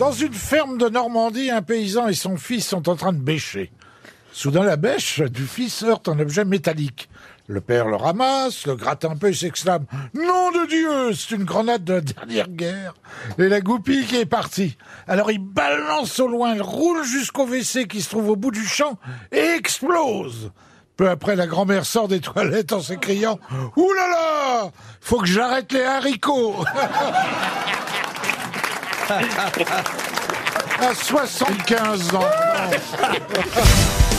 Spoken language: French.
Dans une ferme de Normandie, un paysan et son fils sont en train de bêcher. Soudain, la bêche du fils heurte un objet métallique. Le père le ramasse, le gratte un peu et s'exclame « Nom de Dieu, c'est une grenade de la dernière guerre !» Et la goupille qui est partie. Alors il balance au loin, il roule jusqu'au WC qui se trouve au bout du champ et explose peu après, la grand-mère sort des toilettes en s'écriant « Ouh là là Faut que j'arrête les haricots !» À 75 ans.